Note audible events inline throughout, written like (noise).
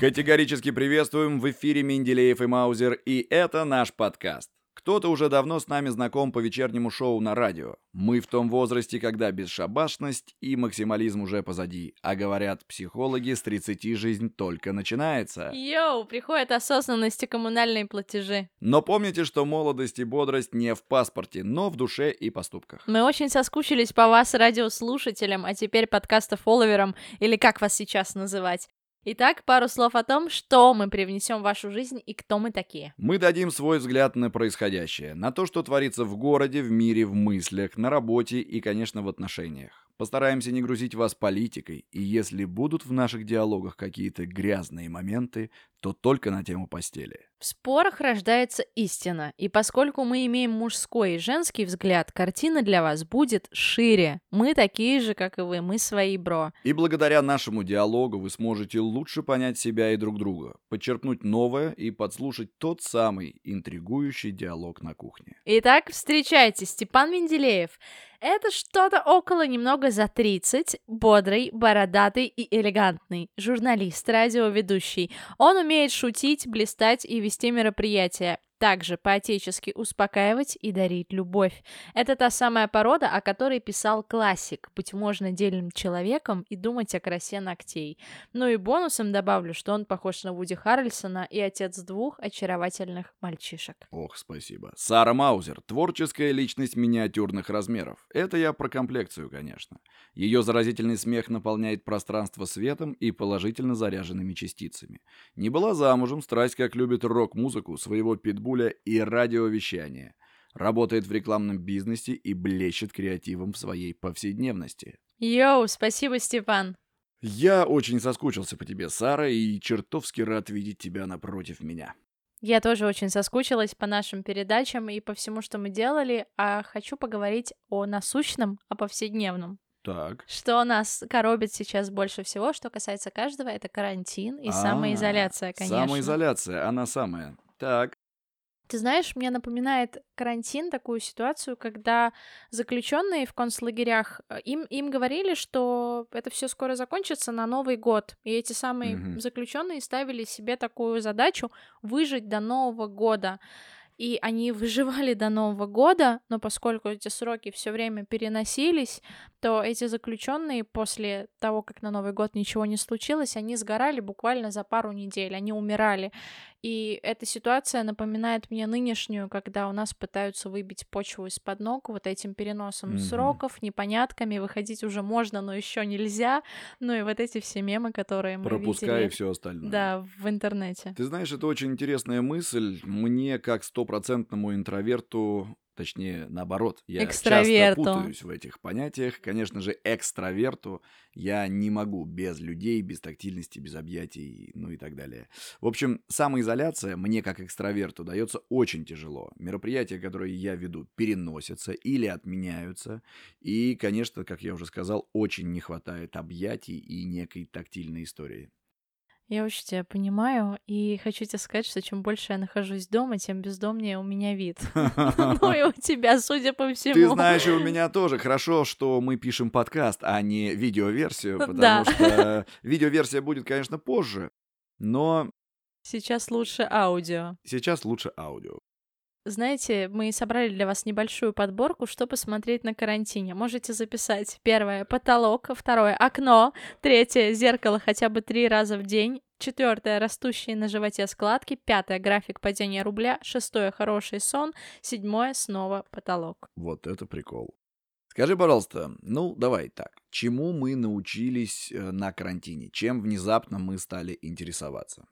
Категорически приветствуем в эфире Менделеев и Маузер, и это наш подкаст. Кто-то уже давно с нами знаком по вечернему шоу на радио. Мы в том возрасте, когда бесшабашность и максимализм уже позади. А говорят психологи, с 30 жизнь только начинается. Йоу, приходит осознанность и коммунальные платежи. Но помните, что молодость и бодрость не в паспорте, но в душе и поступках. Мы очень соскучились по вас, радиослушателям, а теперь подкаста-фолловерам, или как вас сейчас называть. Итак, пару слов о том, что мы привнесем в вашу жизнь и кто мы такие. Мы дадим свой взгляд на происходящее, на то, что творится в городе, в мире, в мыслях, на работе и, конечно, в отношениях. Постараемся не грузить вас политикой, и если будут в наших диалогах какие-то грязные моменты, то только на тему постели. В спорах рождается истина, и поскольку мы имеем мужской и женский взгляд, картина для вас будет шире. Мы такие же, как и вы, мы свои, бро. И благодаря нашему диалогу вы сможете лучше понять себя и друг друга, подчеркнуть новое и подслушать тот самый интригующий диалог на кухне. Итак, встречайте, Степан Менделеев. Это что-то около немного за 30, бодрый, бородатый и элегантный, журналист, радиоведущий. Он умеет шутить, блистать и вести мероприятия также по-отечески успокаивать и дарить любовь. Это та самая порода, о которой писал классик, быть можно дельным человеком и думать о красе ногтей. Ну и бонусом добавлю, что он похож на Вуди Харрельсона и отец двух очаровательных мальчишек. Ох, спасибо. Сара Маузер, творческая личность миниатюрных размеров. Это я про комплекцию, конечно. Ее заразительный смех наполняет пространство светом и положительно заряженными частицами. Не была замужем, страсть как любит рок-музыку, своего питбуля Стамбуле и радиовещание. Работает в рекламном бизнесе и блещет креативом в своей повседневности. Йоу, спасибо, Степан. Я очень соскучился по тебе, Сара, и чертовски рад видеть тебя напротив меня. Я тоже очень соскучилась по нашим передачам и по всему, что мы делали, а хочу поговорить о насущном, о повседневном. Так. Что нас коробит сейчас больше всего, что касается каждого, это карантин и А-а-а, самоизоляция, конечно. Самоизоляция, она самая. Так. Ты знаешь, мне напоминает карантин такую ситуацию, когда заключенные в концлагерях э, им им говорили, что это все скоро закончится на Новый год, и эти самые mm-hmm. заключенные ставили себе такую задачу выжить до Нового года и они (laughs) выживали до Нового года, но поскольку эти сроки все время переносились, то эти заключенные после того, как на Новый год ничего не случилось, они сгорали буквально за пару недель, они умирали. И эта ситуация напоминает мне нынешнюю, когда у нас пытаются выбить почву из-под ног вот этим переносом mm-hmm. сроков, непонятками, выходить уже можно, но еще нельзя. Ну и вот эти все мемы, которые мы Пропускай видели. все остальное. Да, в интернете. Ты знаешь, это очень интересная мысль. Мне, как стопроцентному интроверту, Точнее, наоборот, я часто путаюсь в этих понятиях. Конечно же, экстраверту я не могу без людей, без тактильности, без объятий, ну и так далее. В общем, самоизоляция мне как экстраверту дается очень тяжело. Мероприятия, которые я веду, переносятся или отменяются. И, конечно, как я уже сказал, очень не хватает объятий и некой тактильной истории. Я очень тебя понимаю, и хочу тебе сказать, что чем больше я нахожусь дома, тем бездомнее у меня вид. (laughs) Ну и у тебя, судя по всему. Ты знаешь, и у меня тоже. Хорошо, что мы пишем подкаст, а не видеоверсию, потому что видеоверсия будет, конечно, позже, но... Сейчас лучше аудио. Сейчас лучше аудио. Знаете, мы собрали для вас небольшую подборку, что посмотреть на карантине. Можете записать. Первое — потолок. Второе — окно. Третье — зеркало хотя бы три раза в день. Четвертое — растущие на животе складки. Пятое — график падения рубля. Шестое — хороший сон. Седьмое — снова потолок. Вот это прикол. Скажи, пожалуйста, ну давай так, чему мы научились э, на карантине? Чем внезапно мы стали интересоваться?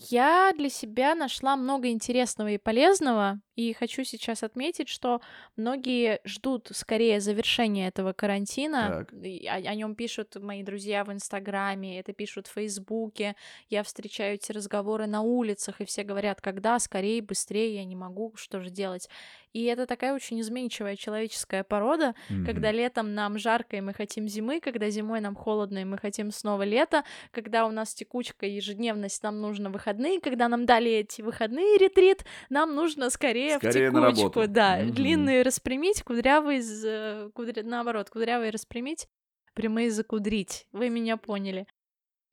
Я для себя нашла много интересного и полезного, и хочу сейчас отметить, что многие ждут скорее завершения этого карантина. Так. О, о нем пишут мои друзья в Инстаграме, это пишут в Фейсбуке. Я встречаю эти разговоры на улицах, и все говорят, когда, скорее, быстрее, я не могу, что же делать. И это такая очень изменчивая человеческая порода, mm-hmm. когда летом нам жарко, и мы хотим зимы, когда зимой нам холодно, и мы хотим снова лето, когда у нас текучка ежедневность, нам нужно выходные, когда нам дали эти выходные ретрит, нам нужно скорее, скорее в текучку, да, mm-hmm. длинные распрямить, кудрявые, кудря... наоборот, кудрявые распрямить, прямые закудрить, вы меня поняли.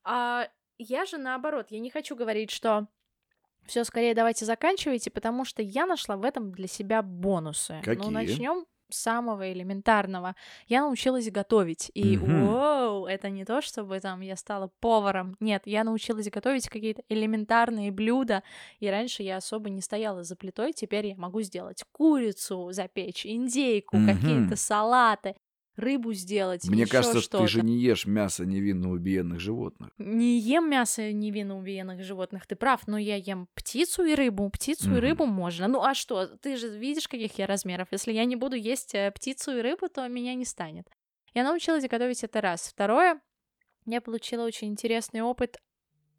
А я же наоборот, я не хочу говорить, что все, скорее давайте заканчивайте, потому что я нашла в этом для себя бонусы. Ну, Какие? Ну, начнем с самого элементарного. Я научилась готовить. И Мгм. воу, это не то, чтобы там я стала поваром. Нет, я научилась готовить какие-то элементарные блюда. И раньше я особо не стояла за плитой. Теперь я могу сделать курицу запечь, индейку, Мгм. какие-то салаты, рыбу сделать. Мне кажется, что-то. ты же не ешь мясо невинно убиенных животных. Не ем мясо невинно убиенных животных, ты прав, но я ем птицу и рыбу. Птицу и Мгм. рыбу можно. Ну а что, ты же видишь, каких я размеров. Если я не буду есть э, птицу и рыбу, то меня не станет. Я научилась готовить это раз. Второе, я получила очень интересный опыт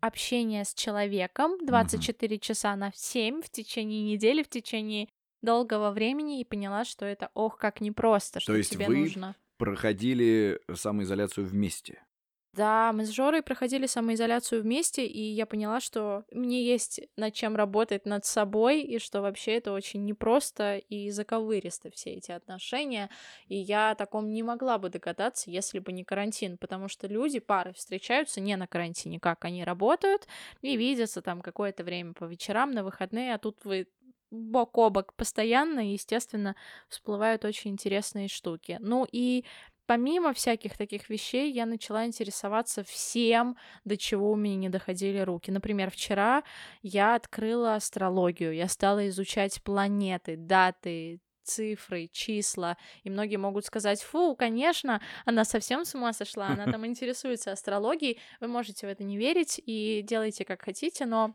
общения с человеком 24 часа на 7 в течение недели, в течение долгого времени и поняла, что это ох, как непросто, что есть тебе вы нужно. Проходили самоизоляцию вместе. Да, мы с Жорой проходили самоизоляцию вместе, и я поняла, что мне есть над чем работать над собой, и что вообще это очень непросто и заковыристо все эти отношения. И я о таком не могла бы догадаться, если бы не карантин, потому что люди, пары встречаются не на карантине, как они работают и видятся там какое-то время по вечерам, на выходные, а тут вы бок о бок постоянно, и, естественно, всплывают очень интересные штуки. Ну и помимо всяких таких вещей, я начала интересоваться всем, до чего у меня не доходили руки. Например, вчера я открыла астрологию, я стала изучать планеты, даты, цифры, числа, и многие могут сказать, фу, конечно, она совсем с ума сошла, она (laughs) там интересуется астрологией, вы можете в это не верить и делайте как хотите, но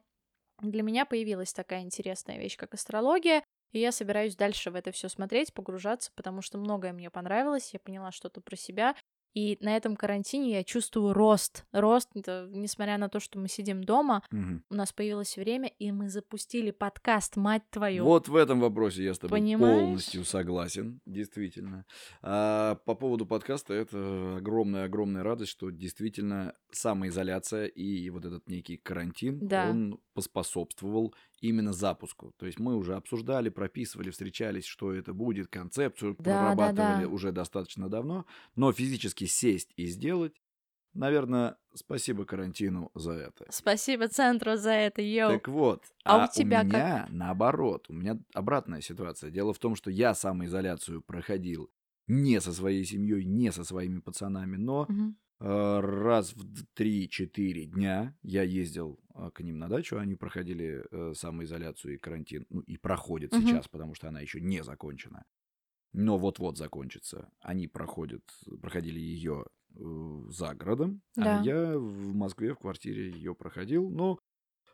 для меня появилась такая интересная вещь, как астрология, и я собираюсь дальше в это все смотреть, погружаться, потому что многое мне понравилось, я поняла что-то про себя, и на этом карантине я чувствую рост. Рост, несмотря на то, что мы сидим дома, Мгм. у нас появилось время, и мы запустили подкаст, мать твою. Вот в этом вопросе я с тобой Понимаешь? полностью согласен, действительно. А по поводу подкаста, это огромная-огромная радость, что действительно самоизоляция и вот этот некий карантин, Да. он поспособствовал именно запуску. То есть мы уже обсуждали, прописывали, встречались, что это будет, концепцию Да, да, прорабатывали да. уже достаточно давно, но физически сесть и сделать, наверное, спасибо карантину за это. Спасибо центру за это, йоу. Так вот, А у тебя как? меня наоборот, у меня обратная ситуация. Дело в том, что я самоизоляцию проходил не со своей семьей, не со своими пацанами, но Мгм. Э, раз в д- 3-4 дня я ездил э, к ним на дачу, они проходили э, самоизоляцию и карантин, ну и проходят Мгм. сейчас, потому что она еще не закончена. Но вот-вот закончится. Они проходят, проходили ее за городом, Да. а я в Москве в квартире ее проходил. Но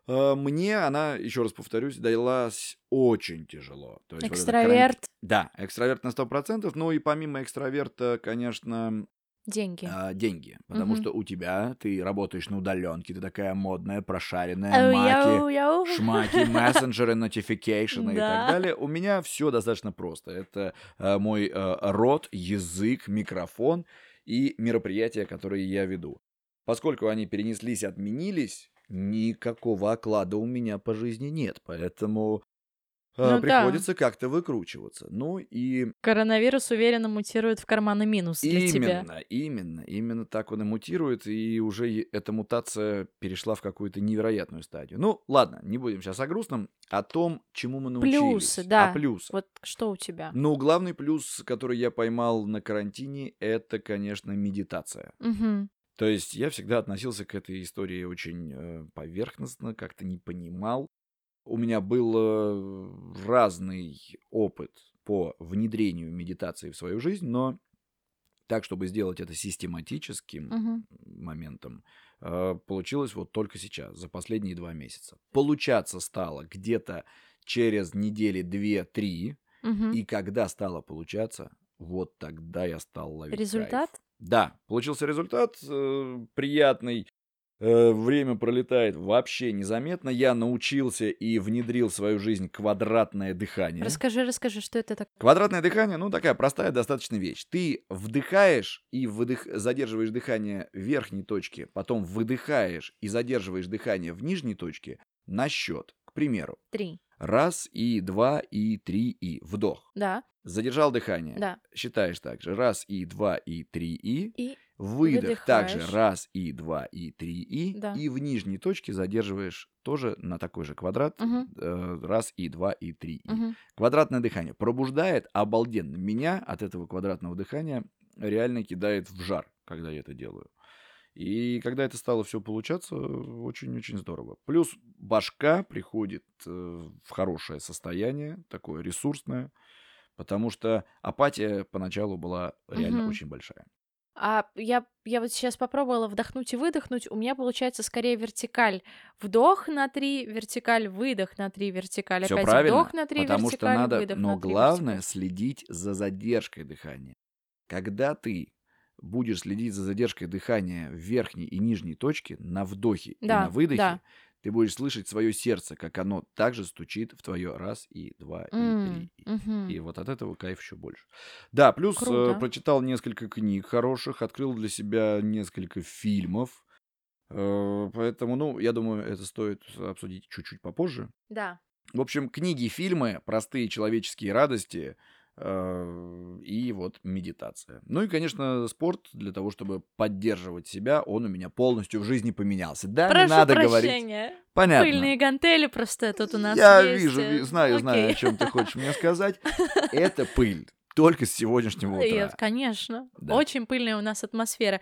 э, мне она, еще раз повторюсь, далась очень тяжело. То есть вот это каранти- Экстраверт, Да, экстраверт на 100%, но и помимо экстраверта, конечно, деньги. а, деньги. Потому Мгм. что у тебя, ты работаешь на удаленке, ты такая модная, прошаренная, Ау, маки, яу, яу. шмаки, (laughs) мессенджеры, notification и так далее. У меня все достаточно просто. Это э, мой э, рот, язык, микрофон и мероприятия, которые я веду. Поскольку они перенеслись, отменились, никакого оклада у меня по жизни нет. Поэтому Ну да. приходится как-то выкручиваться. Ну и Коронавирус уверенно мутирует в карманы минус для тебя. Именно, именно, именно так он и мутирует, и уже эта мутация перешла в какую-то невероятную стадию. Ну, ладно, не будем сейчас о грустном, о том, чему мы научились. Плюсы, да. О плюсах. Вот что у тебя? Ну, главный плюс, который я поймал на карантине, это, конечно, медитация. Мгм. То есть я всегда относился к этой истории очень э, поверхностно, как-то не понимал. У меня был э, разный опыт по внедрению медитации в свою жизнь, но так, чтобы сделать это систематическим Мгм. моментом, э, получилось вот только сейчас, за последние два месяца. Получаться стало где-то через недели две-три, Мгм. и когда стало получаться, вот тогда я стал ловить кайф. Результат? Да, получился результат э, приятный. Э, время пролетает вообще незаметно. Я научился и внедрил в свою жизнь квадратное дыхание. Расскажи, расскажи, что это такое. Квадратное дыхание, ну, такая простая достаточно вещь. Ты вдыхаешь и выдых... задерживаешь дыхание в верхней точке, потом выдыхаешь и задерживаешь дыхание в нижней точке на счет. К примеру, Три. Раз, и, два, и, три, и. Вдох. Да. Задержал дыхание. Да. Считаешь также. Раз, и, два, и, три, и. И Выдох выдыхаешь. также. Раз, и, два, и, три, и. Да. И в нижней точке задерживаешь тоже на такой же квадрат. Э, Раз, и, два, и, три, и. Мгм. Квадратное дыхание пробуждает обалденно. Меня от этого квадратного дыхания реально кидает в жар, когда я это делаю. И когда это стало все получаться, очень-очень здорово. Плюс башка приходит э, в хорошее состояние, такое ресурсное, потому что апатия поначалу была реально Мгм. очень большая. А я, я вот сейчас попробовала вдохнуть и выдохнуть. У меня получается скорее вертикаль. Вдох на три, вертикаль, выдох на три, вертикаль. Все Опять правильно, вдох на три, потому что вертикаль, надо, выдох но на три, главное вертикаль. следить за задержкой дыхания. Когда ты будешь следить за задержкой дыхания в верхней и нижней точке на вдохе и Да, на выдохе, да. ты будешь слышать свое сердце, как оно также стучит в твое раз и два и три. и. мгм. И вот от этого кайф еще больше. Да, плюс э, прочитал несколько книг хороших, открыл для себя несколько фильмов. Э, Поэтому, ну, я думаю, это стоит обсудить чуть-чуть попозже. Да. В общем, книги, фильмы, простые человеческие радости и вот медитация. Ну и, конечно, спорт для того, чтобы поддерживать себя, он у меня полностью в жизни поменялся. Да, Прошу не надо говорить. прощения. Понятно. Пыльные гантели просто тут у нас Я есть. вижу, э, знаю, знаю, о окей. чем ты хочешь мне сказать. (laughs) Это пыль. Только с сегодняшнего утра. это, конечно. Да. Очень пыльная у нас атмосфера.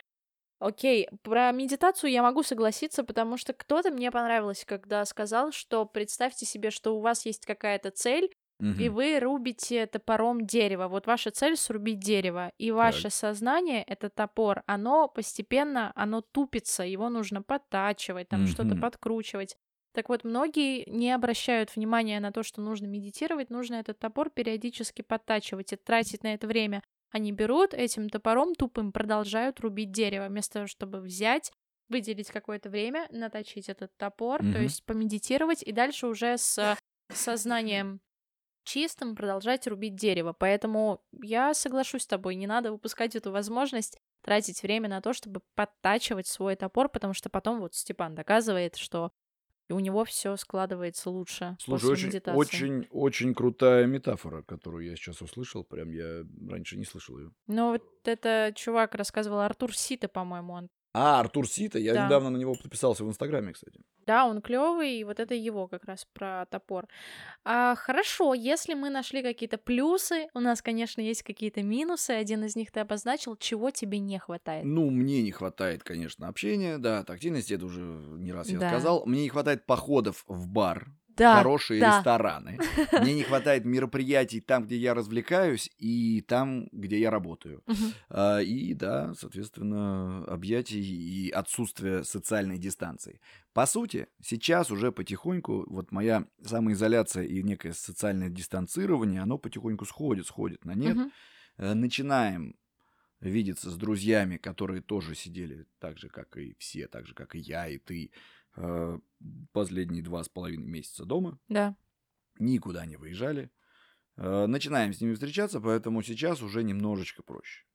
Окей, про медитацию я могу согласиться, потому что кто-то мне понравилось, когда сказал, что представьте себе, что у вас есть какая-то цель, Мгм. и вы рубите топором дерево. Вот ваша цель срубить дерево, и ваше сознание, это топор, оно постепенно, оно тупится, его нужно подтачивать, там что-то Мгм. подкручивать. Так вот, многие не обращают внимания на то, что нужно медитировать, нужно этот топор периодически подтачивать и тратить на это время. Они берут этим топором тупым, продолжают рубить дерево, вместо того, чтобы взять, выделить какое-то время, наточить этот топор, то Мгм. есть помедитировать, и дальше уже с сознанием чистым продолжать рубить дерево. Поэтому я соглашусь с тобой, не надо упускать эту возможность тратить время на то, чтобы подтачивать свой топор, потому что потом вот Степан доказывает, что у него все складывается лучше Слушай, после очень, медитации. очень, очень крутая метафора, которую я сейчас услышал. Прям я раньше не слышал ее. Ну вот это чувак рассказывал Артур Сита, по-моему, он. А, Артур Сита, я Да. недавно на него подписался в Инстаграме, кстати. Да, он клевый, и вот это его как раз про топор. А, хорошо, если мы нашли какие-то плюсы, у нас, конечно, есть какие-то минусы. Один из них ты обозначил, чего тебе не хватает. Ну, мне не хватает, конечно, общения, да, тактильности, это уже не раз я Да. сказал. Мне не хватает походов в бар, Да, хорошие да. рестораны. (laughs) Мне не хватает мероприятий там, где я развлекаюсь, и там, где я работаю. А, И да, соответственно, объятий и отсутствие социальной дистанции. По сути, сейчас уже потихоньку вот моя самоизоляция и некое социальное дистанцирование, оно потихоньку сходит, сходит на нет. Э, Начинаем видеться с друзьями, которые тоже сидели так же, как и все, так же, как и я, и ты, последние два с половиной месяца дома Да. никуда не выезжали. Э, Начинаем с ними встречаться, поэтому сейчас уже немножечко проще.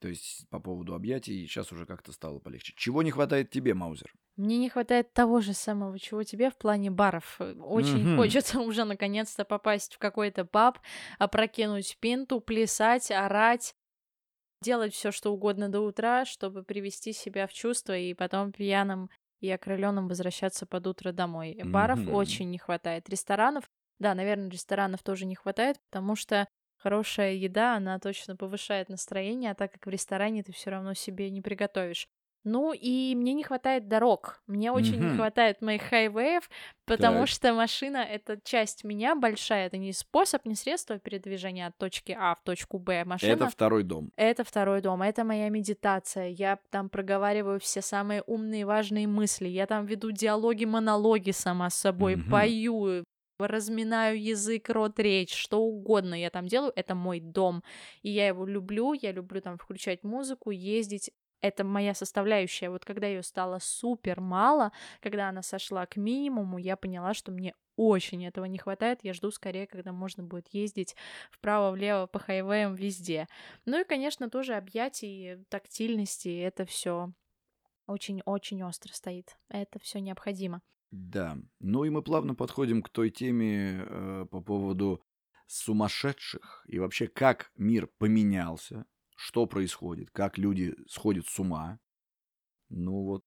То есть по поводу объятий сейчас уже как-то стало полегче. Чего не хватает тебе, Маузер? Мне не хватает того же самого, чего тебе в плане баров. Э, Очень Мгм. хочется уже наконец-то попасть в какой-то паб, опрокинуть пинту, плясать, орать, делать все, что угодно до утра, чтобы привести себя в чувство и потом пьяным и окрыленным возвращаться под утро домой. Баров Мгм. очень не хватает. Ресторанов, да, наверное, ресторанов тоже не хватает, потому что хорошая еда, она точно повышает настроение, а так как в ресторане ты все равно себе не приготовишь. Ну и мне не хватает дорог. Мне очень не Мгм. хватает моих хайвеев, потому Так. что машина это часть меня большая. Это не способ, не средство передвижения от точки А в точку Б. Машина Это второй дом. это второй дом, это моя медитация. Я там проговариваю все самые умные, важные мысли. Я там веду диалоги, монологи сама с собой, Мгм. пою, разминаю язык, рот, речь, что угодно я там делаю. Это мой дом. И я его люблю, я люблю там включать музыку, ездить. Это моя составляющая. Вот когда ее стало супер мало, когда она сошла к минимуму, я поняла, что мне очень этого не хватает. Я жду скорее, когда можно будет ездить вправо-влево по хайвеям везде. Ну и, конечно, тоже объятий, тактильности, это все очень-очень остро стоит. Это все необходимо. Да. Ну и мы плавно подходим к той теме э, по поводу сумасшедших и вообще как мир поменялся, что происходит, как люди сходят с ума. Ну вот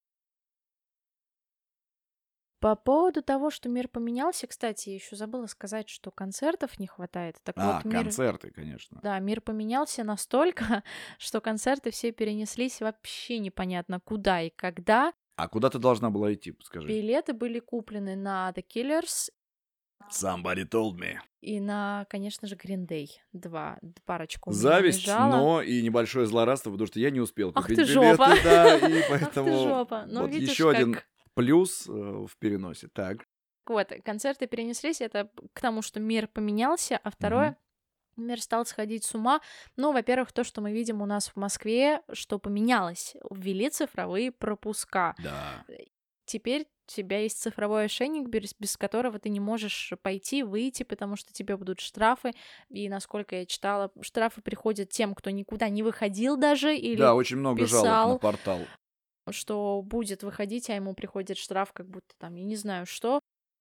по поводу того, что мир поменялся, кстати, я еще забыла сказать, что концертов не хватает. Так А, вот, мир, концерты, конечно. да, мир поменялся настолько, (laughs) что концерты все перенеслись вообще непонятно куда и когда. А куда ты должна была идти, подскажи? Билеты были куплены на The Killers Somebody told me. и на, конечно же, Green Day. Два, парочку Зависть, но и небольшое злорадство, потому что я не успел Ах купить ты билеты, жопа! да, и (laughs) Ах ты поэтому жопа! Ну, вот видишь, еще один как плюс э, в переносе. Так. Вот, концерты перенеслись, это к тому, что мир поменялся, а второе, мир стал сходить с ума. Ну, во-первых, то, что мы видим у нас в Москве, что поменялось. Ввели цифровые пропуска. Да. Теперь тебя есть цифровой ошейник, без, без которого ты не можешь пойти, выйти, потому что тебе будут штрафы. И насколько я читала, штрафы приходят тем, кто никуда не выходил даже или Да, очень много жалоб на писал, портал. что будет выходить, а ему приходит штраф, как будто там, я не знаю что.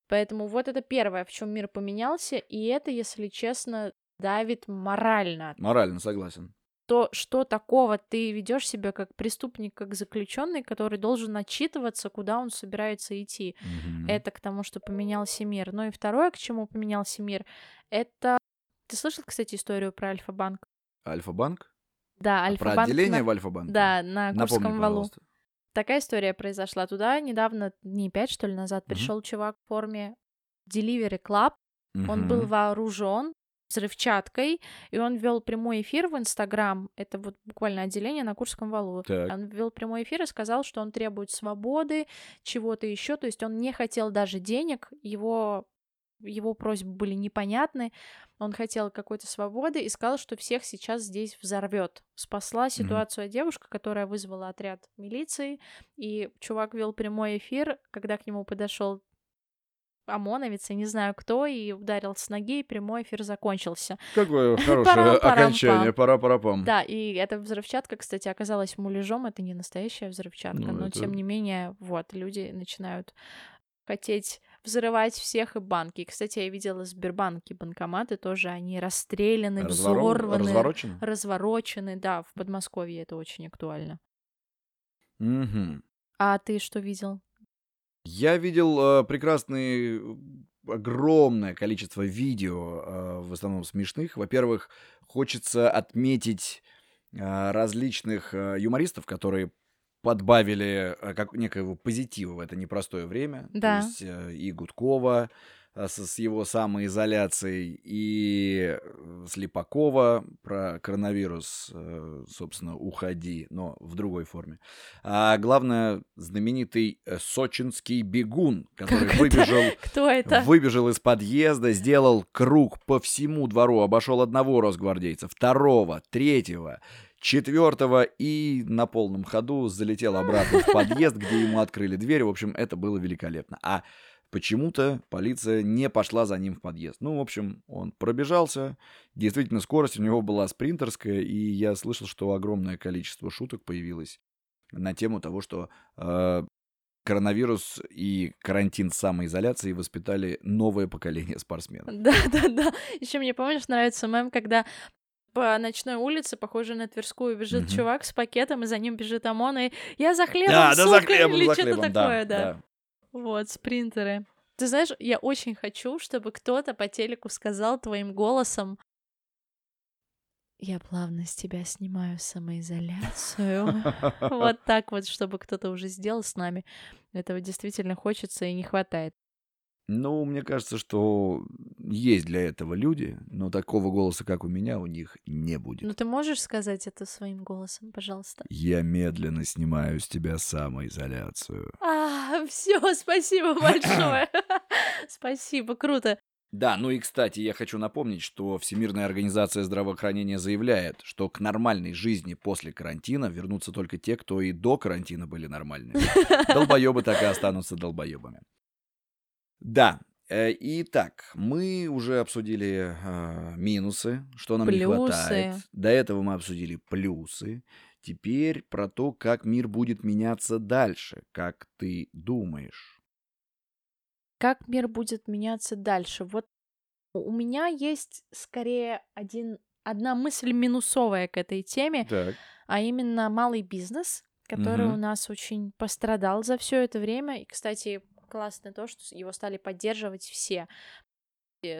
Поэтому вот это первое, в чем мир поменялся, и это, если честно, давит морально. Морально согласен. То, что такого ты ведешь себя как преступник, как заключенный, который должен отчитываться, куда он собирается идти. Мгм. Это к тому, что поменялся мир. Ну и второе, к чему поменялся мир, это... Ты слышал, кстати, историю про Альфа-банк? Альфа-банк? Да, А про Альфа-банк отделение на... в Альфа-банке? Да, на Напомни, Курском валу. пожалуйста. Такая история произошла. Туда недавно, дней пять, что ли, назад, Мгм. пришел чувак в форме Delivery Club. Он был вооружен взрывчаткой, и он вел прямой эфир в Инстаграм. Это вот буквально отделение на Курском валу. Так. Он вел прямой эфир и сказал, что он требует свободы, чего-то еще. То есть он не хотел даже денег, его его просьбы были непонятны, он хотел какой-то свободы и сказал, что всех сейчас здесь взорвет. Спасла ситуацию девушка, которая вызвала отряд милиции, и чувак вел прямой эфир, когда к нему подошел ОМОНовец, я не знаю кто, и ударил с ноги, и прямой эфир закончился. Какое (laughs) хорошее окончание. Пора-пара-пам. Да, и эта взрывчатка, кстати, оказалась муляжом, это не настоящая взрывчатка, Ну, но это- тем не менее, вот, люди начинают хотеть взрывать всех и банки. Кстати, я видела Сбербанки банкоматы тоже, они расстреляны, Разворо- взорваны, Разворочено? разворочены. Да, в Подмосковье это очень актуально. Мгм. А ты что видел? Я видел э, прекрасные, э, огромное количество видео, э, в основном смешных. Во-первых, хочется отметить э, различных э, юмористов, которые подбавили э, как некоего позитива в это непростое время. Да. То есть э, и Гудкова с его самоизоляцией, и э, Слепакова про коронавирус, э, собственно, уходи, но в другой форме. А главное, знаменитый э, сочинский бегун, который Как это? выбежал Кто это? Выбежал из подъезда, сделал круг по всему двору, обошел одного росгвардейца, второго, третьего, четвертого и на полном ходу залетел обратно в подъезд, где ему открыли дверь. В общем, это было великолепно. А почему-то полиция не пошла за ним в подъезд. Ну, в общем, он пробежался. Действительно, скорость у него была спринтерская, и я слышал, что огромное количество шуток появилось на тему того, что э, коронавирус и карантин самоизоляции воспитали новое поколение спортсменов. Да, (laughs) да, да. Еще мне, помнишь, нравится мем, когда по ночной улице, похожей на Тверскую, бежит Мгм. чувак с пакетом, и за ним бежит ОМОН, и я за хлебом, Да, да, за сука!» хлебом, или за что-то хлебом, такое, да, да. Вот, спринтеры. Ты знаешь, я очень хочу, чтобы кто-то по телеку сказал твоим голосом «Я плавно с тебя снимаю самоизоляцию». (laughs) Вот так вот, чтобы кто-то уже сделал с нами. Этого действительно хочется и не хватает. Ну, мне кажется, что есть для этого люди, но такого голоса, как у меня, у них не будет. Ну ты можешь сказать это своим голосом, пожалуйста? Я медленно снимаю с тебя самоизоляцию. А, все, (laughs) спасибо большое. (coughs) (laughs) Спасибо, круто. Да, ну и, кстати, я хочу напомнить, что Всемирная организация здравоохранения заявляет, что к нормальной жизни после карантина вернутся только те, кто и до карантина были нормальными. (laughs) Долбоебы так и останутся долбоебами. Да, э, итак, мы уже обсудили э, минусы, что нам не Плюсы. хватает. До этого мы обсудили плюсы. Теперь про то, как мир будет меняться дальше, как ты думаешь. Как мир будет меняться дальше? Вот у меня есть скорее один, одна мысль минусовая к этой теме, Так. а именно малый бизнес, который у Мгм. нас очень пострадал за все это время. И, кстати, классно то, что его стали поддерживать все.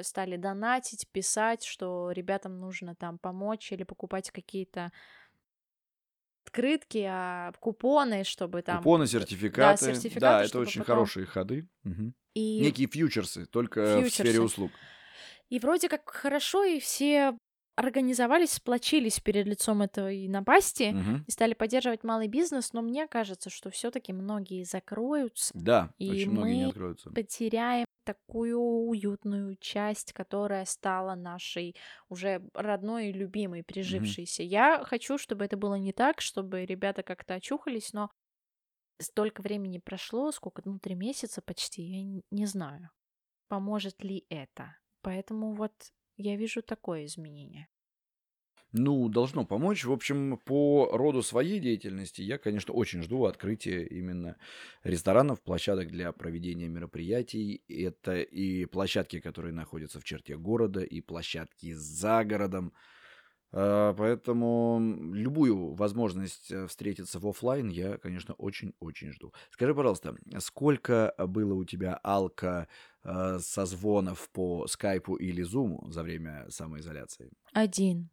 Стали донатить, писать, что ребятам нужно там помочь или покупать какие-то открытки, а, купоны, чтобы там... Купоны, Да, сертификаты. Да, сертификаты, это чтобы очень потом... хорошие ходы. Мгм. И Некие фьючерсы, только в сфере фьючерсы. услуг. И вроде как хорошо, и все организовались, сплочились перед лицом этой напасти Мгм. и стали поддерживать малый бизнес, но мне кажется, что все-таки многие закроются, Да, и очень многие не мы откроются. потеряем такую уютную часть, которая стала нашей уже родной и любимой, прижившейся. Я хочу, чтобы это было не так, чтобы ребята как-то очухались, но столько времени прошло, сколько, ну, три месяца почти, я не знаю, поможет ли это. Поэтому вот я вижу такое изменение. Ну, должно помочь. В общем, по роду своей деятельности я, конечно, очень жду открытия именно ресторанов, площадок для проведения мероприятий. Это и площадки, которые находятся в черте города, и площадки за городом. А, Поэтому любую возможность э, встретиться в оффлайн я, конечно, очень-очень жду. Скажи, пожалуйста, сколько было у тебя алка э, созвонов по скайпу или зуму за время самоизоляции? Один.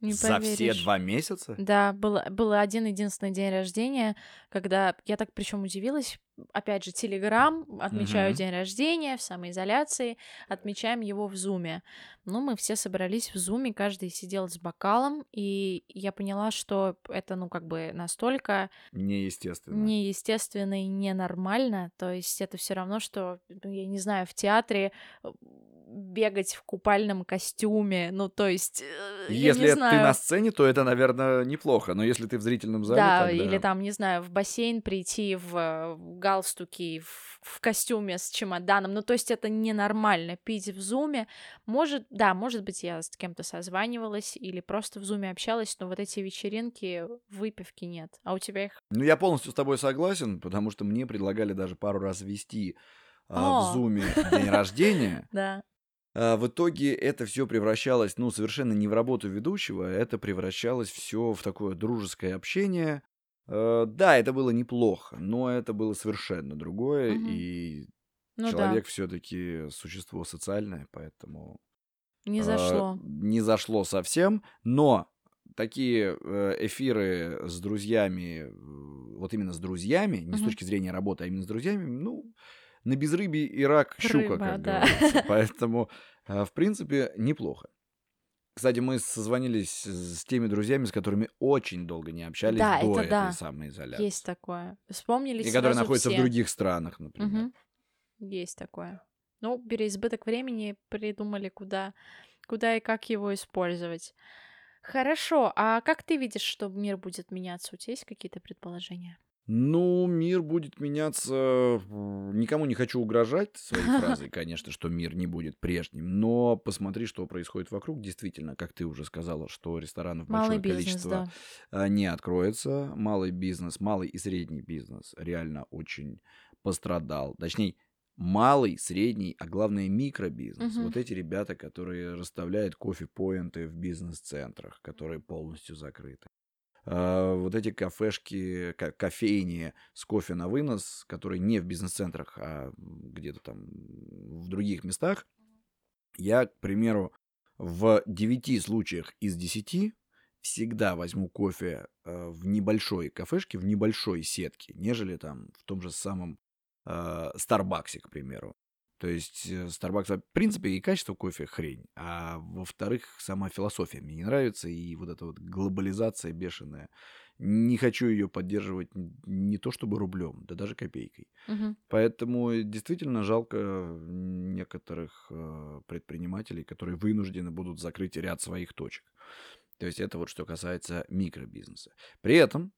Не За все поверишь. два месяца? Да, был, был один единственный день рождения, когда я так причем удивилась. Опять же, Телеграм, отмечаю Мгм. день рождения в самоизоляции, отмечаем его в Зуме. Ну, мы все собрались в Зуме, каждый сидел с бокалом, и я поняла, что это, ну, как бы настолько Неестественно. неестественно и ненормально. То есть это все равно, что, ну, я не знаю, в театре э, бегать в купальном костюме. Ну, то есть, э, Если ты на знаю. сцене, то это, наверное, неплохо. Но если ты в зрительном зале, Да, или тогда... там, не знаю, в бассейн прийти в э, галстуке, в, в костюме с чемоданом. Ну, то есть это ненормально. Пить в зуме. Может, да, может быть, я с кем-то созванивалась или просто в зуме общалась, но вот эти вечеринки, выпивки нет. А у тебя их... Ну, я полностью с тобой согласен, потому что мне предлагали даже пару раз вести а, в зуме (laughs) день рождения. да. А в итоге это все превращалось, ну, совершенно не в работу ведущего, это превращалось все в такое дружеское общение. Э, Да, это было неплохо, но это было совершенно другое, Мгм. и Ну да, человек все-таки существо социальное, поэтому не э, зашло. не зашло совсем, но такие э, эфиры с друзьями, вот именно с друзьями, не с Мгм. точки зрения работы, а именно с друзьями, ну, на безрыбье и рак щука, Рыба, как да. говорится. (laughs) Поэтому, э, в принципе, неплохо. Кстати, мы созвонились с теми друзьями, с которыми очень долго не общались Да, до это этой да. самоизоляции. Есть такое. Вспомнились И которые находятся в все. других странах, например. Мгм. Есть такое. Ну, переизбыток времени придумали, куда, куда и как его использовать. Хорошо, а как ты видишь, что мир будет меняться? У тебя есть какие-то предположения? Ну, мир будет меняться. Никому не хочу угрожать своей фразой, (laughs) конечно, что мир не будет прежним. Но посмотри, что происходит вокруг. Действительно, как ты уже сказала, что ресторанов Малый большое бизнес, количество да. а, не откроется. Малый бизнес, малый и средний бизнес реально очень пострадал. Точнее, малый, средний, а главное микробизнес. Мгм. Вот эти ребята, которые расставляют кофе-поинты в бизнес-центрах, которые полностью закрыты. А, вот эти кафешки, ка- кофейни с кофе на вынос, которые не в бизнес-центрах, а где-то там в других местах, я, к примеру, в 9 случаях из 10 всегда возьму кофе э, в небольшой кафешке, в небольшой сетке, нежели там в том же самом Старбаксе, к примеру. То есть э, Starbucks, в принципе, и качество кофе хрень, а во-вторых, сама философия мне не нравится, и вот эта вот глобализация бешеная. Не хочу ее поддерживать не то чтобы рублем, да даже копейкой. Мгм. Поэтому действительно жалко некоторых э, предпринимателей, которые вынуждены будут закрыть ряд своих точек. То есть это вот что касается микробизнеса. При этом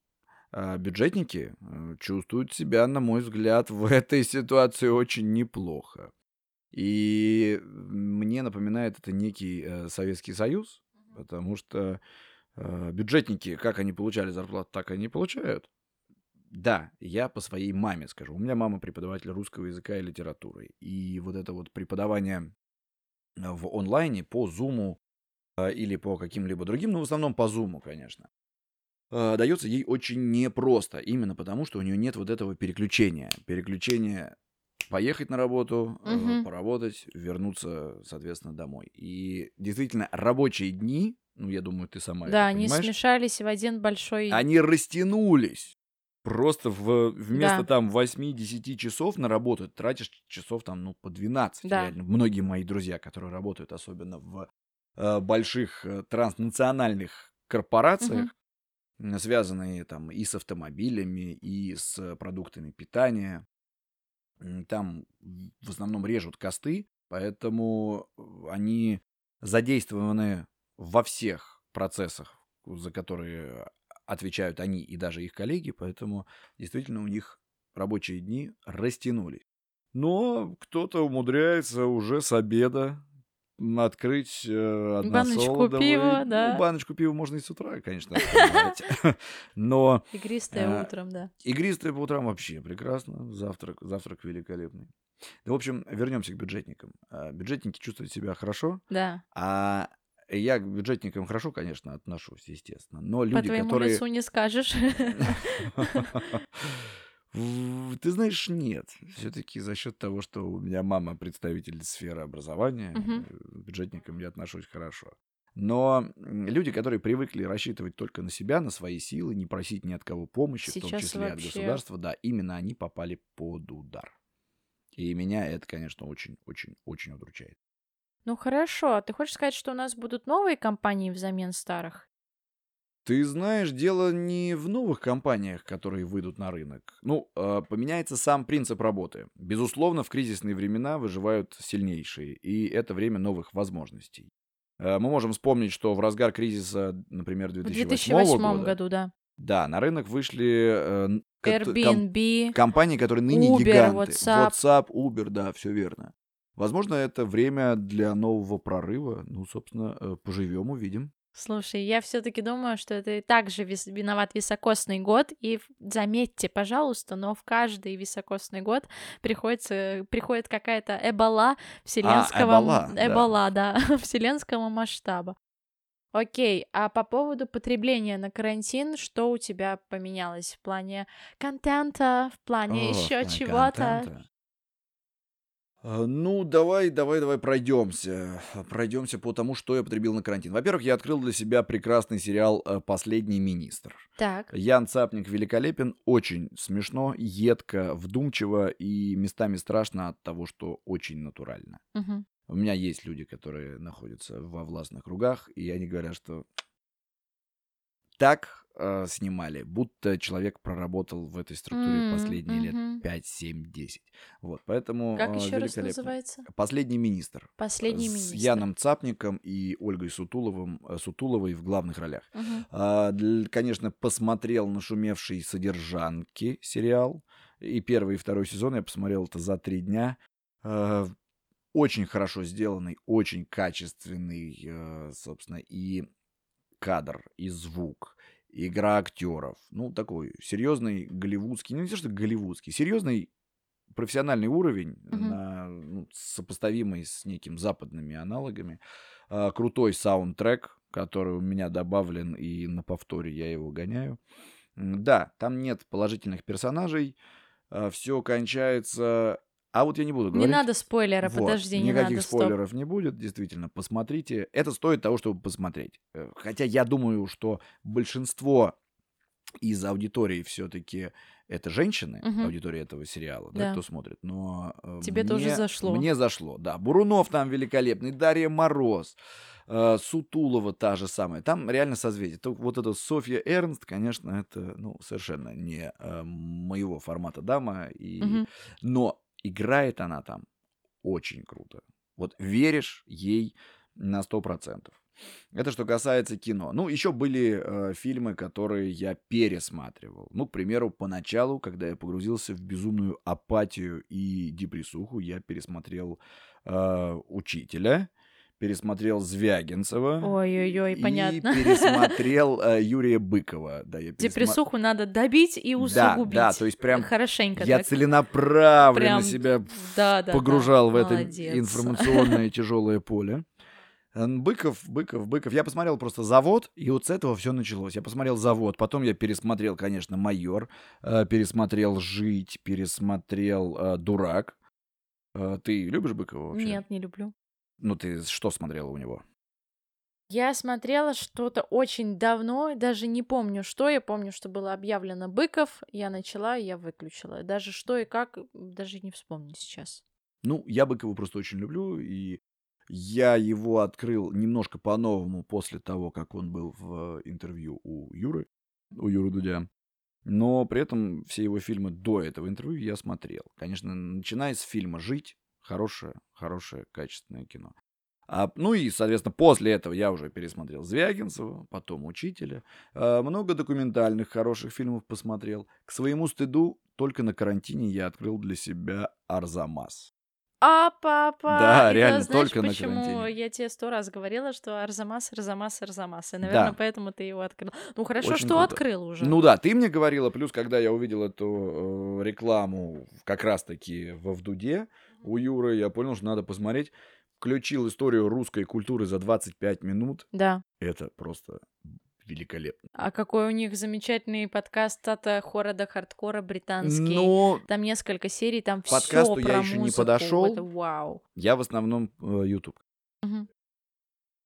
бюджетники э, чувствуют себя, на мой взгляд, (laughs) в этой ситуации очень неплохо. И мне напоминает это некий э, Советский Союз, потому что э, бюджетники, как они получали зарплату, так они и получают. да, я по своей маме скажу. У меня мама преподаватель русского языка и литературы. И вот это вот преподавание в онлайне по Zoom э, или по каким-либо другим, ну, в основном по Zoom, конечно, э, дается ей очень непросто. Именно потому, что у нее нет вот этого переключения. Переключения поехать на работу, угу. поработать, вернуться, соответственно, домой. И действительно, рабочие дни, ну, я думаю, ты сама Да, они понимаешь, смешались в один большой... Они растянулись. Просто в, вместо да. там 8-10 часов на работу тратишь часов там, ну, по 12. Да. Реально. Многие мои друзья, которые работают особенно в э, больших э, транснациональных корпорациях, угу. Связанные там и с автомобилями, и с продуктами питания, там в основном режут косты, поэтому они задействованы во всех процессах, за которые отвечают они и даже их коллеги, поэтому действительно у них рабочие дни растянулись. Но кто-то умудряется уже с обеда открыть э, баночку пива, да. Ну, баночку пива можно и с утра, конечно, (laughs) но... Игристое э, утром, да. Игристое по утрам вообще прекрасно. Завтрак, завтрак великолепный. в общем, вернемся к бюджетникам. А, бюджетники чувствуют себя хорошо. Да. А я к бюджетникам хорошо, конечно, отношусь, естественно. Но люди, По твоему которые... лицу не скажешь. (laughs) (laughs) Ты знаешь, нет. Все-таки за счет того, что у меня мама представитель сферы образования, угу. к бюджетникам я отношусь хорошо. Но люди, которые привыкли рассчитывать только на себя, на свои силы, не просить ни от кого помощи, Сейчас в том числе вообще... от государства, да, именно они попали под удар. И меня это, конечно, очень-очень-очень удручает. Ну хорошо, а ты хочешь сказать, что у нас будут новые компании взамен старых? Ты знаешь, дело не в новых компаниях, которые выйдут на рынок. Ну, э, поменяется сам принцип работы. Безусловно, в кризисные времена выживают сильнейшие, и это время новых возможностей. Э, мы можем вспомнить, что в разгар кризиса, например, 2008, в 2008 года, году, да. Да, на рынок вышли э, Airbnb, ком- компании, которые ныне Uber, гиганты. WhatsApp. WhatsApp, Uber, да, все верно. Возможно, это время для нового прорыва. Ну, собственно, э, поживем, увидим. Слушай, я все-таки думаю, что это также вис- виноват високосный год. И заметьте, пожалуйста, но в каждый високосный год приходится, приходит какая-то эбола вселенского... А, эбола, эбола да, (laughs) вселенского масштаба. Окей, а по поводу потребления на карантин, что у тебя поменялось в плане контента, в плане еще чего-то? Э, ну, давай, давай, давай пройдемся. Пройдемся по тому, что я потребил на карантин. Во-первых, я открыл для себя прекрасный сериал э, «Последний министр». Так. Ян Цапник великолепен, очень смешно, едко, вдумчиво и местами страшно от того, что очень натурально. Угу. У меня есть люди, которые находятся во властных кругах, и они говорят, что так э, снимали, будто человек проработал в этой структуре mm, последние mm-hmm. лет 5, 7, 10. Вот, поэтому Как э, еще раз называется? Последний министр. Последний с министр. Яном Цапником и Ольгой Сутуловым, э, Сутуловой в главных ролях. Uh-huh. А, для, конечно, посмотрел нашумевший «Содержанки» сериал. И первый, и второй сезон я посмотрел это за три дня. А, очень хорошо сделанный, очень качественный, э, собственно, и кадр, и звук, игра актеров. Ну, такой серьезный голливудский, ну не то, что голливудский, серьезный профессиональный уровень, mm-hmm. на, ну, сопоставимый с неким западными аналогами. А, крутой саундтрек, который у меня добавлен, и на повторе я его гоняю. Да, там нет положительных персонажей. А, все кончается а вот я не буду говорить. Не надо спойлера, вот. подожди, не Никаких надо, спойлеров стоп. не будет, действительно, посмотрите. Это стоит того, чтобы посмотреть. Э, хотя я думаю, что большинство из аудитории все-таки это женщины, угу. аудитория этого сериала, да. да, кто смотрит. Но э, тебе мне, тоже зашло. Мне зашло, да. Бурунов там великолепный, Дарья Мороз, э, Сутулова та же самая. Там реально созвездие. Вот эта Софья Эрнст, конечно, это ну совершенно не э, моего формата дама. И... Угу. Но играет она там очень круто. Вот веришь ей на сто процентов. Это что касается кино. Ну, еще были э, фильмы, которые я пересматривал. Ну, к примеру, поначалу, когда я погрузился в безумную апатию и депрессуху, я пересмотрел э, «Учителя», пересмотрел Звягинцева. Ой-ой-ой, понятно. И пересмотрел (laughs) э, Юрия Быкова. Да, я пересма... Депрессуху надо добить и усугубить. Да, да, то есть прям Хорошенько я так. целенаправленно прям... себя да, да, погружал да, в это молодец. информационное (laughs) тяжелое поле. Быков, Быков, Быков. Я посмотрел просто «Завод», и вот с этого все началось. Я посмотрел «Завод», потом я пересмотрел, конечно, «Майор», э, пересмотрел «Жить», пересмотрел э, «Дурак». Э, ты любишь Быкова вообще? Нет, не люблю. Ну, ты что смотрела у него? Я смотрела что-то очень давно, даже не помню, что. Я помню, что было объявлено Быков. Я начала, я выключила. Даже что и как, даже не вспомню сейчас. Ну, я Быкова просто очень люблю, и я его открыл немножко по-новому после того, как он был в интервью у Юры, у Юры Дудя. Но при этом все его фильмы до этого интервью я смотрел. Конечно, начиная с фильма «Жить», хорошее, хорошее, качественное кино. А, ну и, соответственно, после этого я уже пересмотрел Звягинцева, потом «Учителя». А, много документальных хороших фильмов посмотрел. К своему стыду, только на карантине я открыл для себя «Арзамас». А, папа, Да, это реально, знаешь, только на почему карантине. я тебе сто раз говорила, что Арзамас, Арзамас, Арзамас. И, наверное, Да, поэтому ты его открыл. Ну, хорошо, очень что круто. открыл уже. Ну да, ты мне говорила, плюс когда я увидел эту э, рекламу как раз-таки во Вдуде у Юры, я понял, что надо посмотреть. Включил историю русской культуры за 25 минут. Да. Это просто великолепно. А какой у них замечательный подкаст от хора до хардкора британский. Но Там несколько серий, там все подкасту я про еще не музыку. подошел. Это вау. я в основном э, YouTube. Мгм.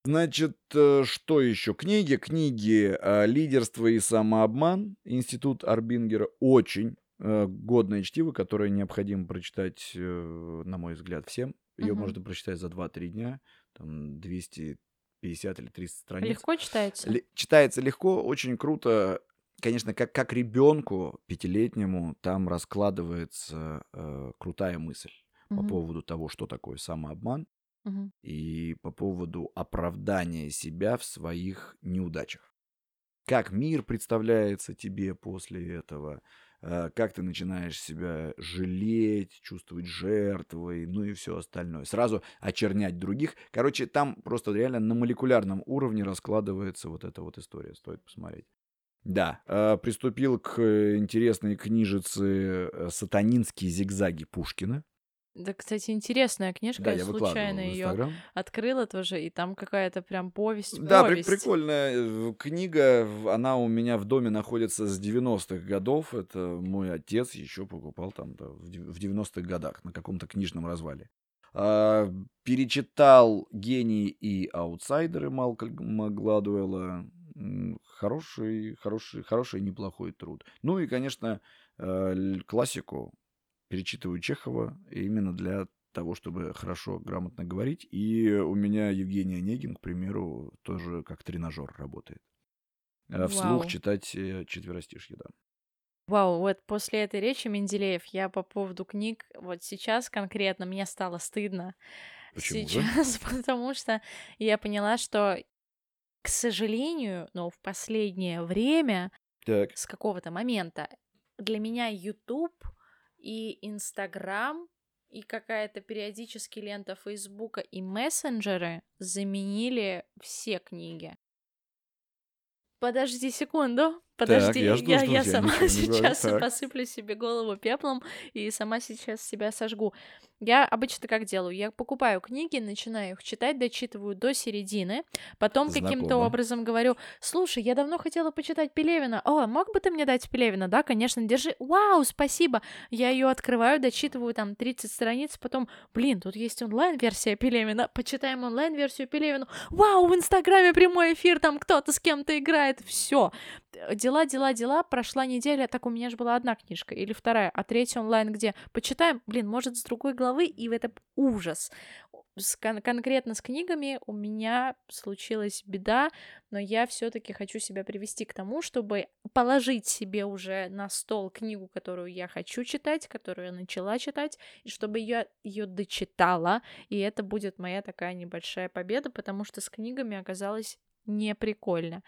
Значит, э, что еще? Книги. Книги э, «Лидерство и самообман». Институт Арбингера. Очень э, годное чтиво, которое необходимо прочитать, э, на мой взгляд, всем. Ее Мгм. можно прочитать за 2-3 дня. Там 250 или 300 страниц. Легко читается? Ле- читается легко, очень круто. Конечно, как, как ребенку пятилетнему там раскладывается э, крутая мысль по Мгм. поводу того, что такое самообман Мгм. и по поводу оправдания себя в своих неудачах. Как мир представляется тебе после этого, э, как ты начинаешь себя жалеть, чувствовать жертвой, ну и все остальное. Сразу очернять других. Короче, там просто реально на молекулярном уровне раскладывается вот эта вот история. Стоит посмотреть. Да, э, приступил к э, интересной книжице э, «Сатанинские зигзаги» Пушкина. Да, кстати, интересная книжка. Да, я я случайно ее открыла тоже, и там какая-то прям повесть. Да, при- повесть. прикольная э, книга. Она у меня в доме находится с 90-х годов. Это мой отец еще покупал там да, в дев- в 90-х годах на каком-то книжном развале. А, перечитал «Гений и аутсайдеры» Малкольма Гладуэлла. Хороший, хороший, хороший, неплохой труд. Ну и, конечно, э, классику перечитываю Чехова именно для того, чтобы хорошо, грамотно говорить. И у меня Евгений Онегин, к примеру, тоже как тренажер работает. Э, Вслух Вау. читать э, четверостишье, да. Вау, вот после этой речи Менделеев я по поводу книг, вот сейчас конкретно мне стало стыдно. Почему же? Сейчас, (laughs) потому что я поняла, что, к сожалению, но в последнее время, Так, с какого-то момента, для меня YouTube и Instagram и какая-то периодически лента Фейсбука и мессенджеры заменили все книги. Подожди секунду. Подожди, я жду, я, жду, я я сама (laughs) говорю. сейчас Так. посыплю себе голову пеплом и сама сейчас себя сожгу. Я обычно как делаю? Я покупаю книги, начинаю их читать, дочитываю до середины, потом каким-то образом говорю, слушай, я давно хотела почитать Пелевина. О, мог бы ты мне дать Пелевина? Да, конечно, держи. Вау, спасибо. Я ее открываю, дочитываю там 30 страниц, потом, блин, тут есть онлайн-версия Пелевина, почитаем онлайн-версию Пелевина. Вау, в Инстаграме прямой эфир, там кто-то с кем-то играет. Все. Дела, дела, дела. Прошла неделя, так у меня же была одна книжка или вторая, а третья онлайн где? Почитаем, блин, может, с другой главы, и это ужас. С кон- конкретно с книгами у меня случилась беда, но я все-таки хочу себя привести к тому, чтобы положить себе уже на стол книгу, которую я хочу читать, которую я начала читать, и чтобы я ее дочитала, и это будет моя такая небольшая победа, потому что с книгами оказалось не прикольно.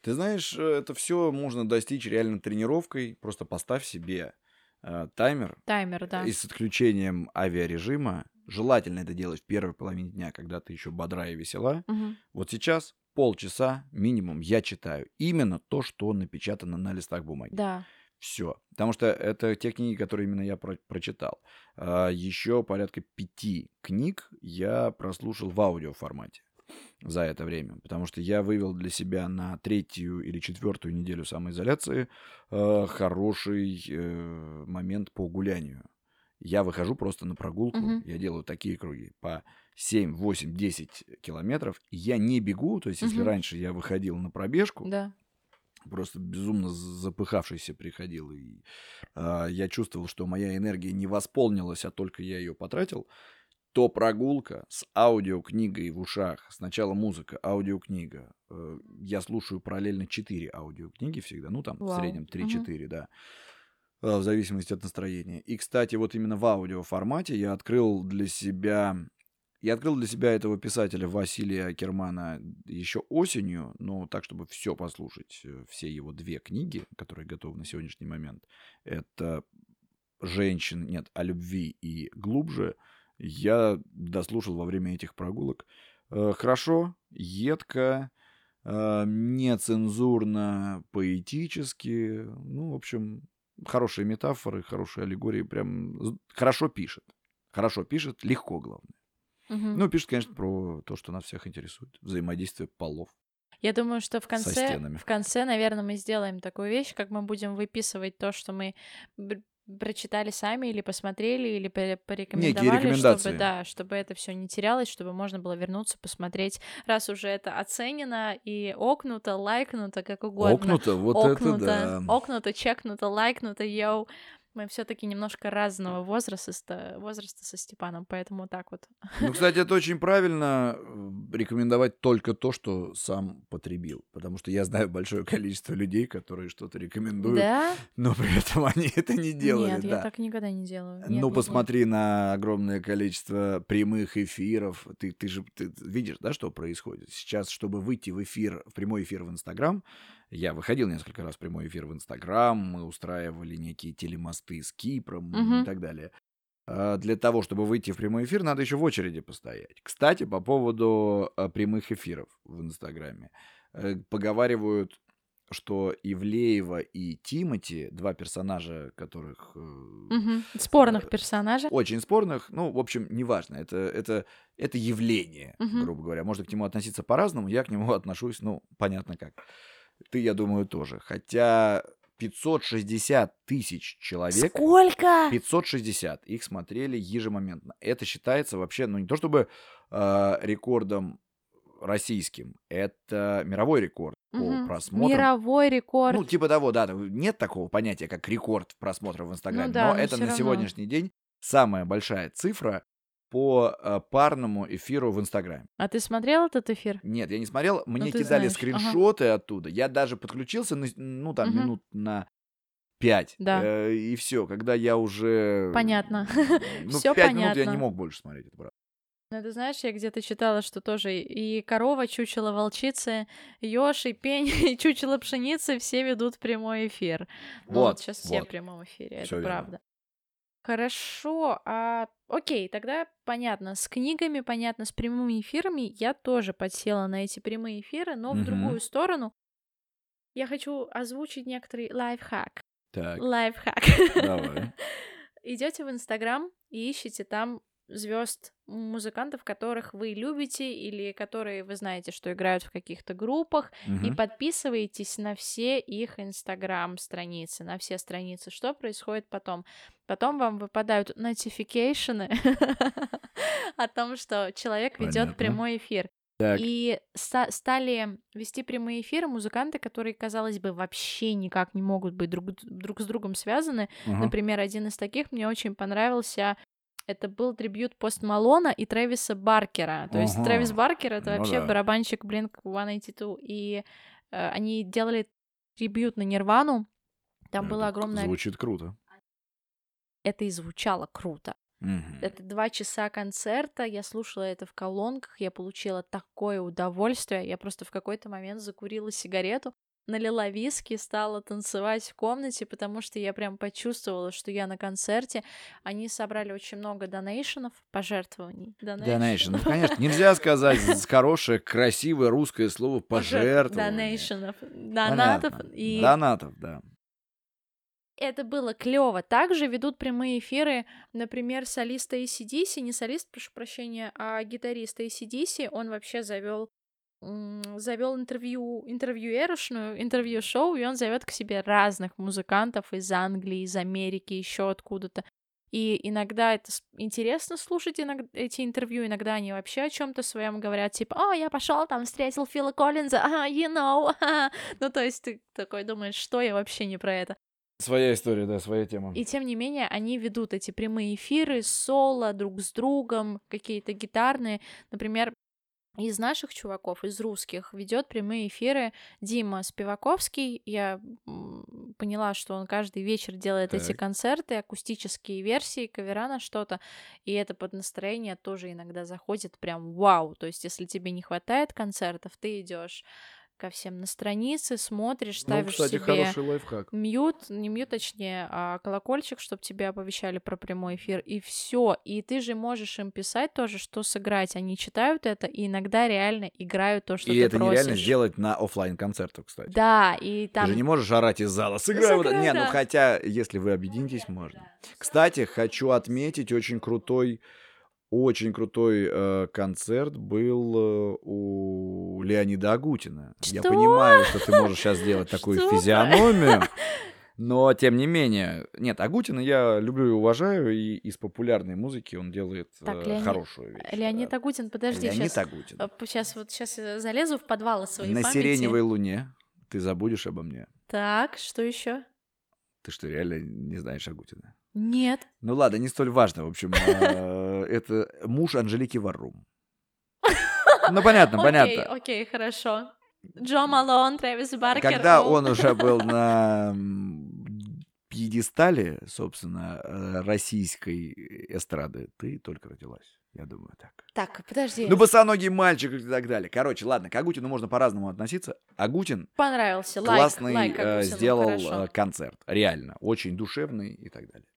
Ты знаешь, э, это все можно достичь реально тренировкой. Просто поставь себе э, таймер. Таймер, да. И с отключением авиарежима. Желательно это делать в первой половине дня, когда ты еще бодра и весела. Мгм. Вот сейчас полчаса минимум я читаю именно то, что напечатано на листах бумаги. Да. Все. Потому что это те книги, которые именно я про- прочитал. А, еще порядка пяти книг я прослушал в аудиоформате за это время. Потому что я вывел для себя на третью или четвертую неделю самоизоляции э, хороший э, момент по гулянию. Я выхожу просто на прогулку, Мгм. я делаю такие круги по 7, 8, 10 километров. И я не бегу, то есть если Мгм. раньше я выходил на пробежку, Да. просто безумно запыхавшийся приходил. И а, я чувствовал, что моя энергия не восполнилась, а только я ее потратил, то прогулка с аудиокнигой в ушах, сначала музыка, аудиокнига. э, Я слушаю параллельно 4 аудиокниги всегда, ну там в Вау. среднем Мгм. 3-4, да. э, В зависимости от настроения. И, кстати, вот именно в аудиоформате я открыл для себя я открыл для себя этого писателя Василия Кермана еще осенью, но так, чтобы все послушать, э, все его две книги, которые готовы на сегодняшний момент. Это «Женщин нет, о любви и глубже». Я дослушал во время этих прогулок. Э, Хорошо, едко, э, нецензурно, поэтически. Ну, в общем, хорошие метафоры, хорошие аллегории. Прям хорошо пишет. Хорошо пишет, легко, главное. Мгм. Ну, пишет, конечно, про то, что нас всех интересует. Взаимодействие полов. Я думаю, что в конце, в конце, наверное, мы сделаем такую вещь, как мы будем выписывать то, что мы прочитали сами или посмотрели, или пор- порекомендовали, рекомендации. чтобы, да, чтобы это все не терялось, чтобы можно было вернуться, посмотреть, раз уже это оценено и окнуто, лайкнуто, как угодно. Окнуто, вот окнуто, это да. окнуто, чекнуто, лайкнуто, йоу. Мы все-таки немножко разного возраста, ста- возраста со Степаном, поэтому так вот. Ну, кстати, это очень правильно э, рекомендовать только то, что сам потребил. Потому что я знаю большое количество людей, которые что-то рекомендуют, Да? но при этом они это не делали. Нет, я да. так никогда не делаю. Нет, ну, нет, нет. посмотри на огромное количество прямых эфиров. Ты, ты же ты видишь, да, что происходит? Сейчас, чтобы выйти в эфир, в прямой эфир в Инстаграм, я выходил несколько раз в прямой эфир в Инстаграм, мы устраивали некие телемосты с Кипром и Мгм. так далее. А, Для того, чтобы выйти в прямой эфир, надо еще в очереди постоять. Кстати, по поводу а, прямых эфиров в Инстаграме. Э, Поговаривают, что Ивлеева и Тимати, два персонажа, которых э, Мгм. Спорных персонажей. очень спорных, ну, в общем, неважно, это, это, это явление, Мгм. грубо говоря. Можно к нему относиться по-разному, я к нему (laughs) отношусь, ну, понятно как. Ты, я думаю, тоже. Хотя 560 тысяч человек... Сколько? 560 их смотрели ежемоментно. Это считается вообще, ну, не то чтобы э, рекордом российским, это мировой рекорд по просмотрам. Мировой рекорд. Ну, типа того, да, нет такого понятия, как рекорд просмотров в Инстаграме, Ну да, но но это на равно. сегодняшний день самая большая цифра по э, парному эфиру в Инстаграме. А ты смотрел этот эфир? Нет, я не смотрел, мне Ну, кидали знаешь, ага. скриншоты оттуда, я даже подключился, на, ну, там, Мгм. минут на пять, Да. э, и все, когда я уже... Понятно. Ну, Всё пять минут я не мог больше смотреть это, правда. Ну, ты знаешь, я где-то читала, что тоже и корова, чучело волчицы, еж и пень, (laughs) и чучело пшеницы все ведут прямой эфир. Ну, Вот, сейчас все в вот. прямом эфире, Всё это верно. правда. Хорошо, а окей, тогда понятно, с книгами, понятно, с прямыми эфирами я тоже подсела на эти прямые эфиры, но в Мгм. другую сторону. Я хочу озвучить некоторый лайфхак. Так, Лайфхак. давай. (laughs) Идете в Инстаграм и ищете там звезд музыкантов, которых вы любите или которые вы знаете, что играют в каких-то группах, и Мгм. подписываетесь на все их Инстаграм страницы, на все страницы. Что происходит потом? Потом вам выпадают нотификейшены (laughs) о том, что человек ведет прямой эфир. Так, И ста- стали вести прямые эфиры музыканты, которые, казалось бы, вообще никак не могут быть друг, друг с другом связаны. ага. Например, один из таких мне очень понравился. Это был трибют Пост Малона и Трэвиса Баркера. То есть Ага. Трэвис Баркер это Ну вообще да. барабанщик Blink-182. И э, они делали трибют на Нирвану. Там Это было огромное... Звучит круто. Это и звучало круто. Мгм. Это два часа концерта, я слушала это в колонках, я получила такое удовольствие, я просто в какой-то момент закурила сигарету, налила виски, стала танцевать в комнате, потому что я прям почувствовала, что я на концерте. Они собрали очень много донейшенов, пожертвований. Ну, конечно, нельзя сказать (laughs) хорошее, красивое русское слово пожертвование. Донейшенов, донатов и... Донатов, да это было клево. Также ведут прямые эфиры, например, солиста ACDC, не солист, прошу прощения, а гитарист ACDC, он вообще завел завел интервью, интервьюерушную, интервью-шоу, и он зовет к себе разных музыкантов из Англии, из Америки, еще откуда-то. И иногда это интересно слушать иногда, эти интервью, иногда они вообще о чем-то своем говорят, типа, о, я пошел там, встретил Фила Коллинза, а, you know, ну, то есть ты такой думаешь, что я вообще не про это. Своя история, да, своя тема. И тем не менее, они ведут эти прямые эфиры, соло друг с другом, какие-то гитарные. Например, из наших чуваков, из русских, ведет прямые эфиры Дима Спиваковский. Я поняла, что он каждый вечер делает так. эти концерты, акустические версии, кавера на что-то, и это под настроение тоже иногда заходит прям вау. То есть, если тебе не хватает концертов, ты идешь ко всем на странице, смотришь, ну, ставишь ну, кстати, себе хороший лайфхак. мьют, не мьют, точнее, а колокольчик, чтобы тебя оповещали про прямой эфир, и все. И ты же можешь им писать тоже, что сыграть. Они читают это и иногда реально играют то, что и ты это просишь. нереально сделать на офлайн концертах, кстати. Да, и там... Ты же не можешь орать из зала, сыграй, вот Не, ну хотя, если вы объединитесь, можно. Кстати, хочу отметить очень крутой очень крутой э, концерт был э, у Леонида Агутина. Что? Я понимаю, что ты можешь сейчас сделать (laughs) такую Что? физиономию, но тем не менее, нет, Агутина я люблю и уважаю, и из популярной музыки он делает так, э, Леонид, хорошую вещь. Леонид. Агутин, подожди, Леонид сейчас, Агутин. сейчас вот сейчас залезу в подвалы своей На памяти. сиреневой луне ты забудешь обо мне. Так, что еще? Ты что, реально не знаешь Агутина? Нет. Ну ладно, не столь важно, в общем. А, (laughs) это муж Анжелики Варрум. (laughs) Ну, понятно, понятно. Окей, хорошо. Джо Малон, Трэвис Баркер. Когда он уже был (laughs) на пьедестале, собственно, э, российской эстрады, ты только родилась. Я думаю, так. Так, подожди. Ну, босоногий мальчик и так далее. Короче, ладно, к Агутину можно по-разному относиться. Агутин понравился, классный лайк, лайк Агутину, сделал хорошо. Э, концерт. Реально, очень душевный и так далее.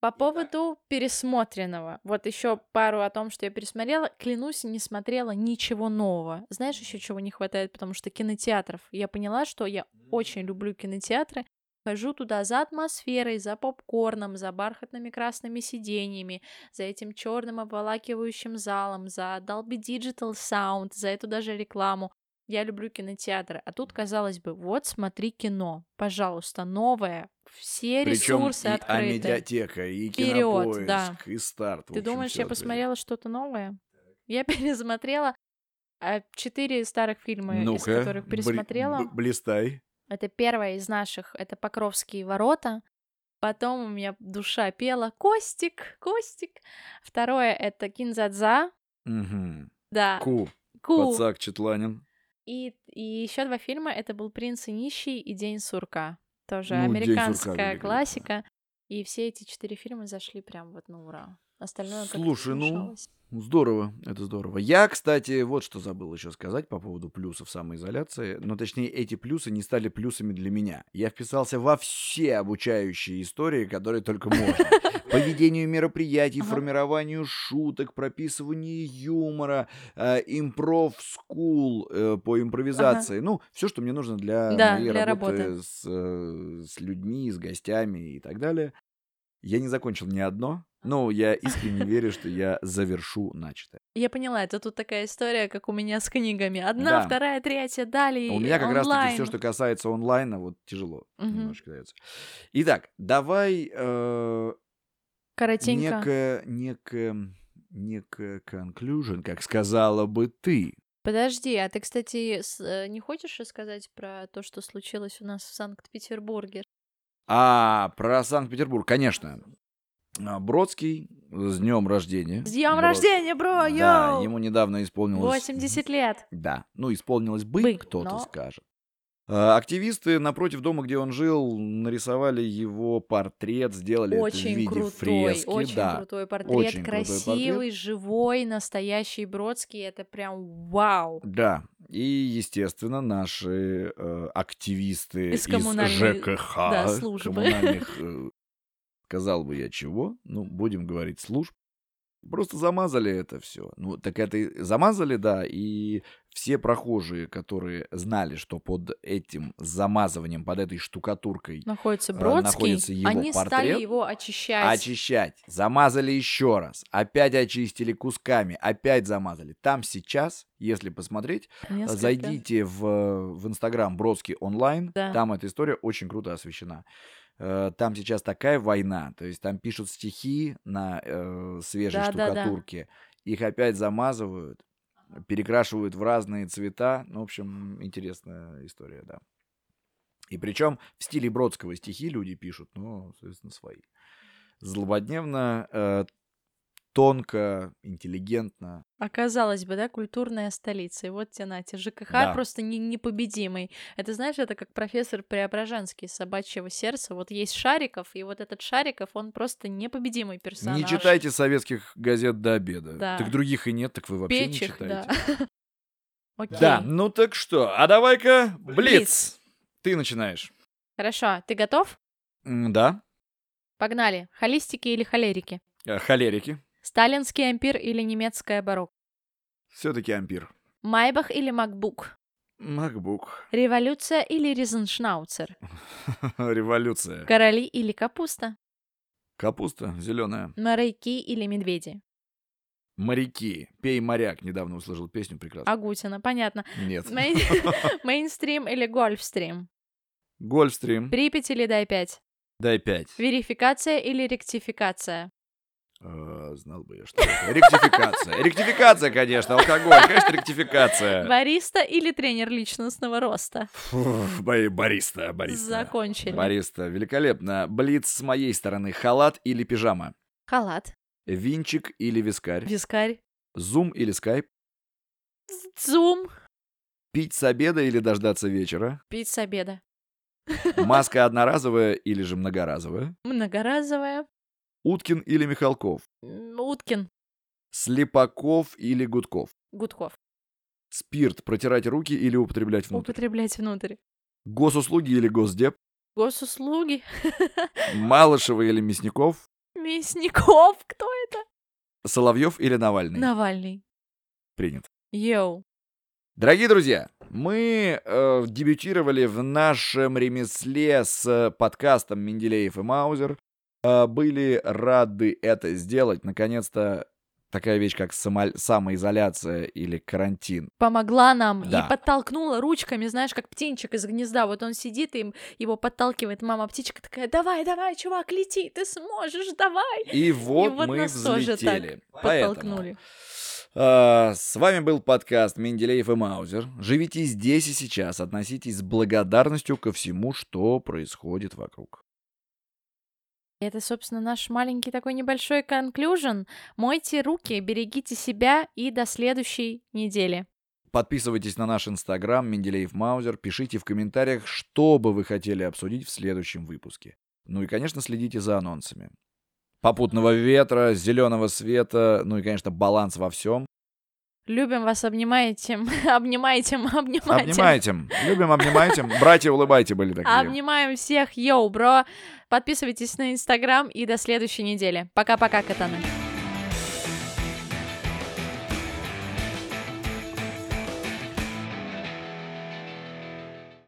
По поводу пересмотренного. Вот еще пару о том, что я пересмотрела. Клянусь, не смотрела ничего нового. Знаешь, еще чего не хватает, потому что кинотеатров. Я поняла, что я очень люблю кинотеатры. Хожу туда за атмосферой, за попкорном, за бархатными красными сиденьями, за этим черным обволакивающим залом, за Dolby Digital Sound, за эту даже рекламу. Я люблю кинотеатры. А тут, казалось бы, вот смотри кино. Пожалуйста, новое. Все Причем ресурсы и открыты. А медиатека, и Вперед, кинопоиск, да. и старт. Ты думаешь, я посмотрела что-то новое? Я (laughs) пересмотрела а, четыре старых фильма, ну из которых пересмотрела. блистай. Это первое из наших, это «Покровские ворота». Потом у меня душа пела «Костик, Костик». Второе — это «Кинзадза». Угу. Да. Ку. Ку. Пацак Четланин. И, и еще два фильма. Это был «Принц и нищий» и «День сурка». Тоже ну, американская классика. И все эти четыре фильма зашли прям вот на ура. Остальное Слушай, ну, здорово, это здорово. Я, кстати, вот что забыл еще сказать по поводу плюсов самоизоляции. Но точнее, эти плюсы не стали плюсами для меня. Я вписался во все обучающие истории, которые только можно. По ведению мероприятий, формированию шуток, прописыванию юмора, э, импров скул э, по импровизации. Ну, все, что мне нужно для моей работы э, с людьми, с гостями и так далее. Я не закончил ни одно, но я искренне (laughs) верю, что я завершу начатое. Я поняла, это тут такая история, как у меня с книгами. Одна, да. вторая, третья, далее. У меня как раз таки все, что касается онлайна, вот тяжело угу. немножко дается. Итак, давай э, коротенько. Некое, некое, некое conclusion, как сказала бы ты. Подожди, а ты, кстати, э, не хочешь рассказать про то, что случилось у нас в Санкт-Петербурге? А, про Санкт-Петербург, конечно. А, Бродский с днем рождения. С днем Брод... рождения, бро, йоу! Да, ему недавно исполнилось... 80 лет. Да, ну исполнилось бы, бы кто-то но... скажет. А, активисты напротив дома, где он жил, нарисовали его портрет, сделали очень это в виде крутой, фрески. Очень да. крутой портрет, очень красивый, портрет. живой, настоящий Бродский. Это прям вау. Да. И, естественно, наши э, активисты из, из ЖКХ, да, службы. коммунальных, (laughs) э, сказал бы я чего, ну, будем говорить, служб, Просто замазали это все. Ну, так это и замазали, да, и все прохожие, которые знали, что под этим замазыванием, под этой штукатуркой находится Бродский, находится его они портрет, стали его очищать. Очищать. Замазали еще раз. Опять очистили кусками. Опять замазали. Там сейчас, если посмотреть, Несколько. зайдите в, в Инстаграм Бродский онлайн. Да. Там эта история очень круто освещена. Э, там сейчас такая война, то есть там пишут стихи на э, свежей да, штукатурке, да, да. их опять замазывают, перекрашивают в разные цвета. Ну, в общем, интересная история, да. И причем в стиле Бродского стихи люди пишут, ну, соответственно, свои. Злободневно э, тонко, интеллигентно. Оказалось бы, да, культурная столица. И вот тебе, Натя, ЖКХ да. просто не, непобедимый. Это, знаешь, это как профессор Преображенский собачьего сердца. Вот есть Шариков, и вот этот Шариков, он просто непобедимый персонаж. Не читайте советских газет до обеда. Да. Так других и нет, так вы вообще Печих, не читаете. (laughs) Да. Окей. Да, ну так что, а давай-ка Блиц. Блиц. Ты начинаешь. Хорошо, ты готов? Да. Погнали. Холистики или холерики? Э, холерики. Сталинский ампир или немецкая барокко? Все-таки ампир. Майбах или Макбук? Макбук. Революция или Ризеншнауцер? (laughs) Революция. Короли или капуста? Капуста зеленая. Моряки или медведи? Моряки. Пей моряк. Недавно услышал песню прекрасно. Агутина, понятно. Нет. (laughs) (laughs) Мейнстрим или гольфстрим? Гольфстрим. Припять или дай пять? Дай пять. Верификация или ректификация? А, знал бы я, что это. Ректификация. Ректификация, конечно, алкоголь. Конечно, ректификация. Бариста или тренер личностного роста? бариста, бариста. Закончили. Бариста. Великолепно. Блиц с моей стороны. Халат или пижама? Халат. Винчик или вискарь? Вискарь. Зум или скайп? Зум. Пить с обеда или дождаться вечера? Пить с обеда. Маска одноразовая или же многоразовая? Многоразовая. Уткин или Михалков? Уткин. Слепаков или Гудков? Гудков. Спирт протирать руки или употреблять внутрь? Употреблять внутрь. Госуслуги или Госдеп? Госуслуги. (laughs) Малышева или Мясников? Мясников? Кто это? Соловьев или Навальный? Навальный. Принят. Йоу. Дорогие друзья, мы э, дебютировали в нашем ремесле с подкастом Менделеев и Маузер. Э, были рады это сделать. Наконец-то такая вещь, как само... самоизоляция или карантин. Помогла нам да. и подтолкнула ручками, знаешь, как птенчик из гнезда. Вот он сидит, и его подталкивает мама птичка такая, давай, давай, чувак, лети, ты сможешь, давай. И вот, и вот мы нас взлетели. Тоже так подтолкнули. Uh, с вами был подкаст Менделеев и Маузер. Живите здесь и сейчас, относитесь с благодарностью ко всему, что происходит вокруг. Это, собственно, наш маленький такой небольшой конклюжен. Мойте руки, берегите себя и до следующей недели. Подписывайтесь на наш инстаграм Менделеев Маузер, пишите в комментариях, что бы вы хотели обсудить в следующем выпуске. Ну и, конечно, следите за анонсами. Попутного ветра, зеленого света, ну и, конечно, баланс во всем. Любим вас, обнимаете. (laughs) Обнимаете, обнимаете. Обнимаете. Любим, обнимаете. Братья, улыбайте были такие. Обнимаем всех, йоу, бро. Подписывайтесь на Инстаграм и до следующей недели. Пока-пока, катаны.